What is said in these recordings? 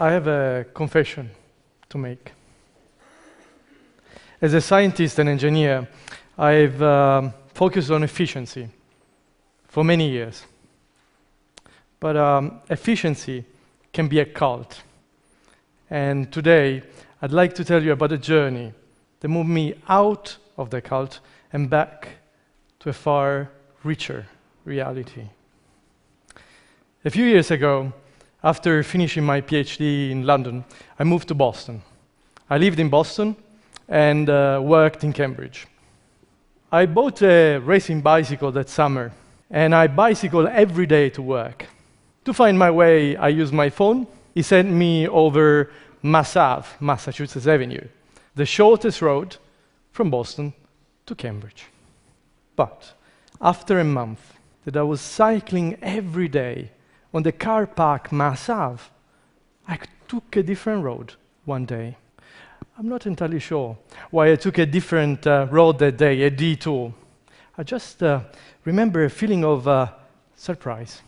I have a confession to make. As a scientist and engineer, I've um, focused on efficiency for many years. But um, efficiency can be a cult. And today, I'd like to tell you about a journey that moved me out of the cult and back to a far richer reality. A few years ago, after finishing my PhD in London, I moved to Boston. I lived in Boston and uh, worked in Cambridge. I bought a racing bicycle that summer, and I bicycle every day to work. To find my way, I used my phone. It sent me over Mass Ave, Massachusetts Avenue, the shortest road from Boston to Cambridge. But after a month that I was cycling every day on the car park Ave, I took a different road one day. I'm not entirely sure why I took a different uh, road that day, a detour. I just uh, remember a feeling of uh, surprise.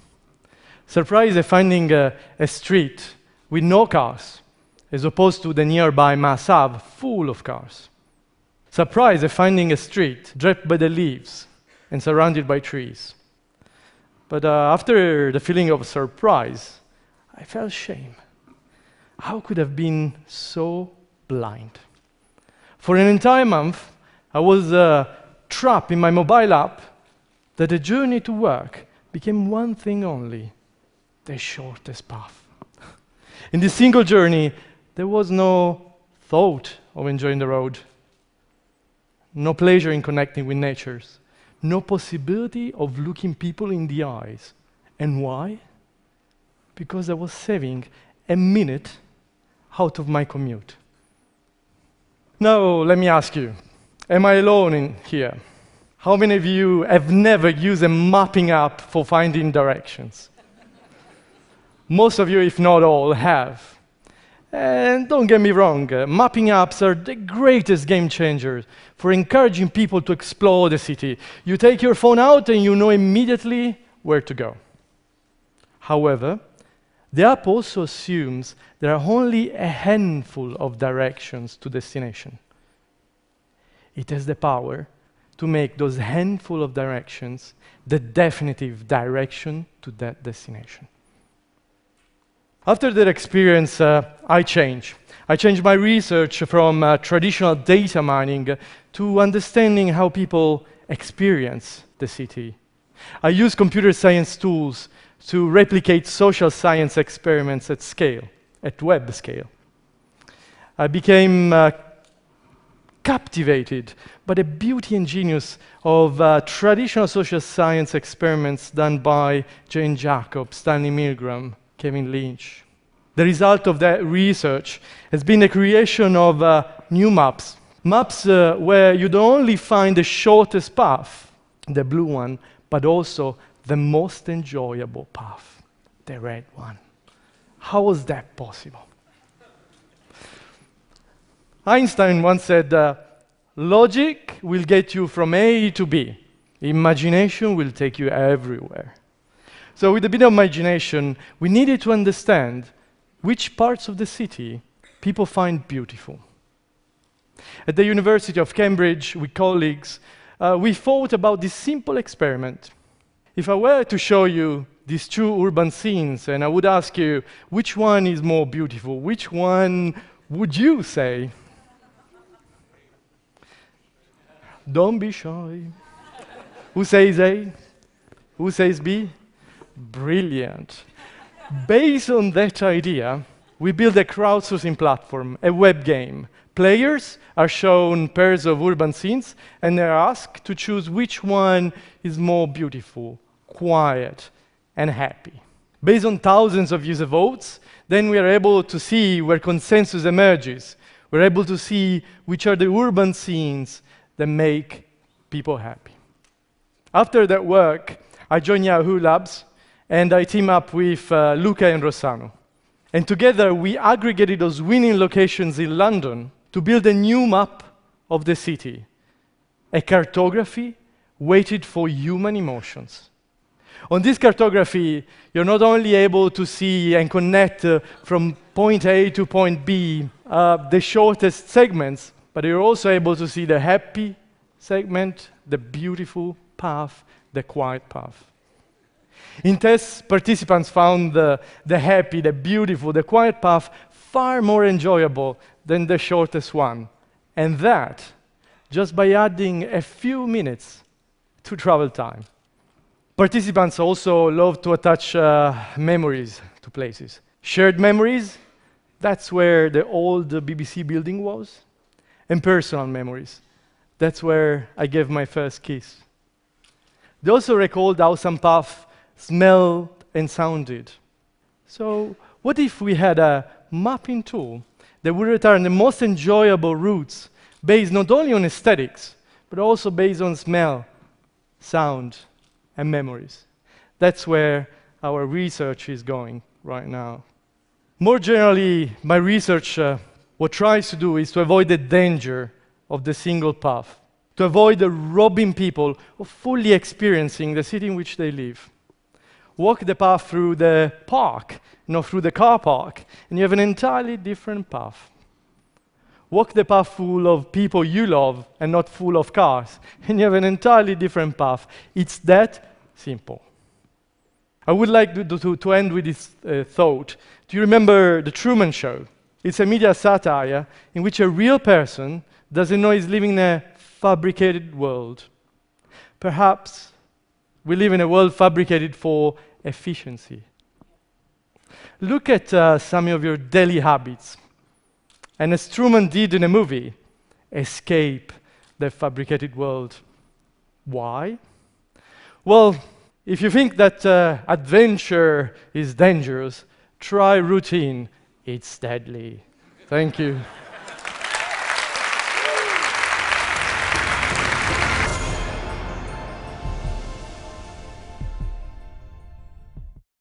Surprise at finding a street with no cars, as opposed to the nearby Mass Ave full of cars. Surprise at finding a street draped by the leaves and surrounded by trees. But uh, after the feeling of surprise, I felt shame. How could I have been so blind? For an entire month, I was uh, trapped in my mobile app that the journey to work became one thing only the shortest path. In this single journey, there was no thought of enjoying the road, no pleasure in connecting with natures, no possibility of looking people in the eyes. And why? Because I was saving a minute out of my commute. Now, let me ask you Am I alone in here? How many of you have never used a mapping app for finding directions? Most of you, if not all, have. And don't get me wrong, uh, mapping apps are the greatest game changers for encouraging people to explore the city. You take your phone out and you know immediately where to go. However, the app also assumes there are only a handful of directions to destination. It has the power to make those handful of directions the definitive direction to that destination. After that experience, uh, I changed. I changed my research from uh, traditional data mining to understanding how people experience the city. I use computer science tools to replicate social science experiments at scale, at web scale. I became uh, captivated by the beauty and genius of uh, traditional social science experiments done by Jane Jacobs, Stanley Milgram, Kevin Lynch. The result of that research has been the creation of uh, new maps. Maps uh, where you don't only find the shortest path, the blue one, but also the most enjoyable path, the red one. How was that possible? Einstein once said, uh, Logic will get you from A to B, imagination will take you everywhere. So, with a bit of imagination, we needed to understand which parts of the city people find beautiful. At the University of Cambridge, with colleagues, uh, we thought about this simple experiment. If I were to show you these two urban scenes and I would ask you which one is more beautiful, which one would you say? Don't be shy. Who says A? Who says B? Brilliant. Based on that idea, we built a crowdsourcing platform, a web game. Players are shown pairs of urban scenes and they're asked to choose which one is more beautiful, quiet, and happy. Based on thousands of user votes, then we are able to see where consensus emerges. We're able to see which are the urban scenes that make people happy. After that work, I joined Yahoo Labs and I team up with uh, Luca and Rossano. And together we aggregated those winning locations in London to build a new map of the city, a cartography weighted for human emotions. On this cartography, you're not only able to see and connect uh, from point A to point B, uh, the shortest segments, but you're also able to see the happy segment, the beautiful path, the quiet path. In tests, participants found the, the happy, the beautiful, the quiet path far more enjoyable than the shortest one. And that just by adding a few minutes to travel time. Participants also love to attach uh, memories to places. Shared memories, that's where the old BBC building was. And personal memories, that's where I gave my first kiss. They also recalled how some path smelled and sounded. So, what if we had a mapping tool that would return the most enjoyable routes based not only on aesthetics, but also based on smell, sound, and memories? That's where our research is going right now. More generally, my research, uh, what tries to do is to avoid the danger of the single path, to avoid the robbing people of fully experiencing the city in which they live walk the path through the park, not through the car park, and you have an entirely different path. Walk the path full of people you love and not full of cars, and you have an entirely different path. It's that simple. I would like to, to, to end with this uh, thought. Do you remember The Truman Show? It's a media satire in which a real person doesn't know he's living in a fabricated world. Perhaps we live in a world fabricated for efficiency. Look at uh, some of your daily habits. And as Truman did in a movie, escape the fabricated world. Why? Well, if you think that uh, adventure is dangerous, try routine. It's deadly. Thank you.